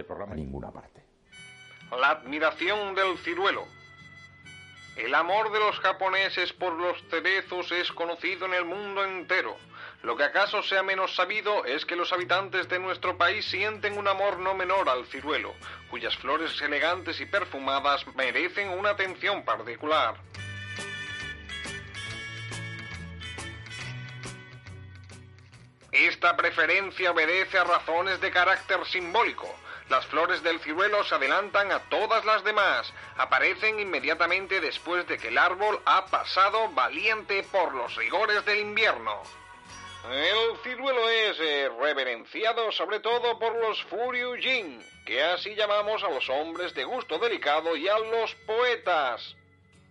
el programa a ninguna parte. La admiración del ciruelo. El amor de los japoneses por los cerezos es conocido en el mundo entero. Lo que acaso sea menos sabido es que los habitantes de nuestro país sienten un amor no menor al ciruelo, cuyas flores elegantes y perfumadas merecen una atención particular. Esta preferencia obedece a razones de carácter simbólico. Las flores del ciruelo se adelantan a todas las demás. Aparecen inmediatamente después de que el árbol ha pasado valiente por los rigores del invierno. El ciruelo es eh, reverenciado sobre todo por los Furyujin, que así llamamos a los hombres de gusto delicado y a los poetas.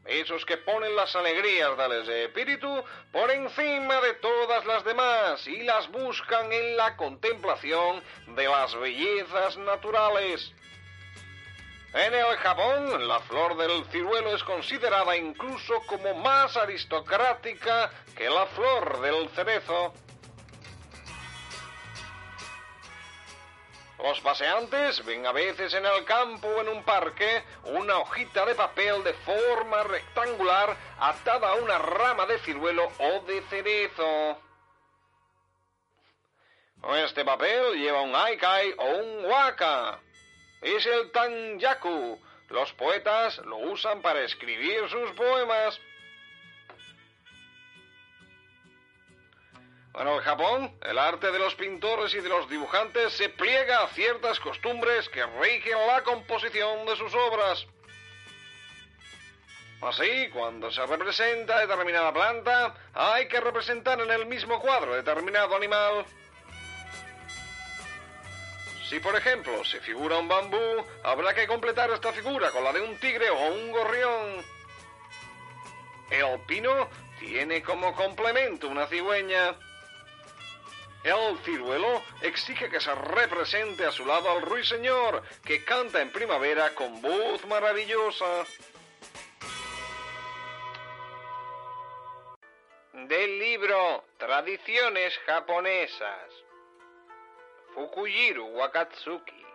Esos que ponen las alegrías del espíritu por encima de todas las demás y las buscan en la contemplación de las bellezas naturales. En el Japón, la flor del ciruelo es considerada incluso como más aristocrática que la flor del cerezo. Los paseantes ven a veces en el campo o en un parque una hojita de papel de forma rectangular atada a una rama de ciruelo o de cerezo. Este papel lleva un aikai o un waka. Es el tanjaku. Los poetas lo usan para escribir sus poemas. En el Japón, el arte de los pintores y de los dibujantes se pliega a ciertas costumbres que rigen la composición de sus obras. Así, cuando se representa determinada planta, hay que representar en el mismo cuadro determinado animal. Si, por ejemplo, se figura un bambú, habrá que completar esta figura con la de un tigre o un gorrión. El pino tiene como complemento una cigüeña. El ciruelo exige que se represente a su lado al ruiseñor, que canta en primavera con voz maravillosa. Del libro Tradiciones japonesas. Fukujiro Wakatsuki.